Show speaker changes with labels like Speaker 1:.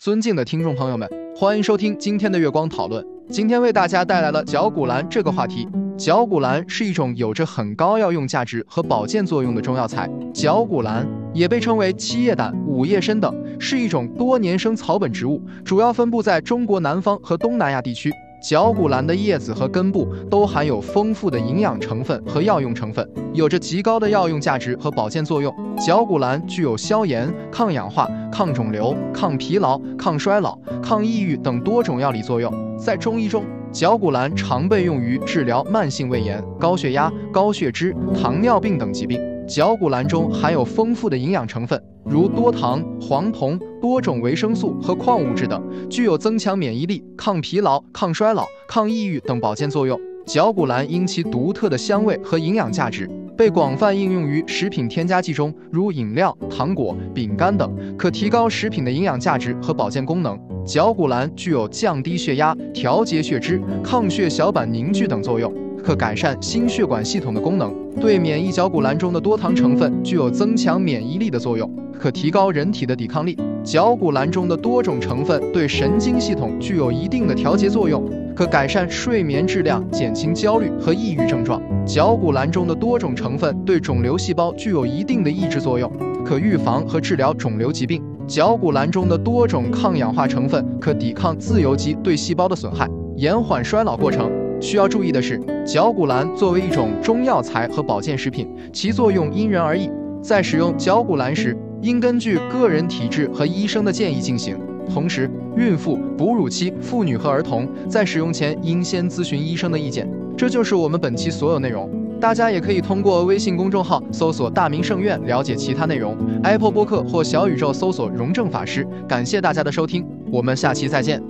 Speaker 1: 尊敬的听众朋友们，欢迎收听今天的月光讨论。今天为大家带来了绞股蓝这个话题。绞股蓝是一种有着很高药用价值和保健作用的中药材。绞股蓝也被称为七叶胆、五叶参等，是一种多年生草本植物，主要分布在中国南方和东南亚地区。绞股蓝的叶子和根部都含有丰富的营养成分和药用成分，有着极高的药用价值和保健作用。绞股蓝具有消炎、抗氧化、抗肿瘤、抗疲劳、抗衰老、抗抑郁等多种药理作用。在中医中，绞股蓝常被用于治疗慢性胃炎、高血压、高血脂、糖尿病等疾病。绞股蓝中含有丰富的营养成分，如多糖、黄酮、多种维生素和矿物质等，具有增强免疫力、抗疲劳、抗衰老、抗抑郁等保健作用。绞股蓝因其独特的香味和营养价值，被广泛应用于食品添加剂中，如饮料、糖果、饼干等，可提高食品的营养价值和保健功能。绞股蓝具有降低血压、调节血脂、抗血小板凝聚等作用。可改善心血管系统的功能，对免疫绞股蓝中的多糖成分具有增强免疫力的作用，可提高人体的抵抗力。绞股蓝中的多种成分对神经系统具有一定的调节作用，可改善睡眠质量，减轻焦虑和抑郁症状。绞股蓝中的多种成分对肿瘤细胞具有一定的抑制作用，可预防和治疗肿瘤疾病。绞股蓝中的多种抗氧化成分可抵抗自由基对细胞的损害，延缓衰老过程。需要注意的是，绞股蓝作为一种中药材和保健食品，其作用因人而异。在使用绞股蓝时，应根据个人体质和医生的建议进行。同时，孕妇、哺乳期妇女和儿童在使用前应先咨询医生的意见。这就是我们本期所有内容。大家也可以通过微信公众号搜索“大明圣院”了解其他内容。Apple 播客或小宇宙搜索“荣正法师”。感谢大家的收听，我们下期再见。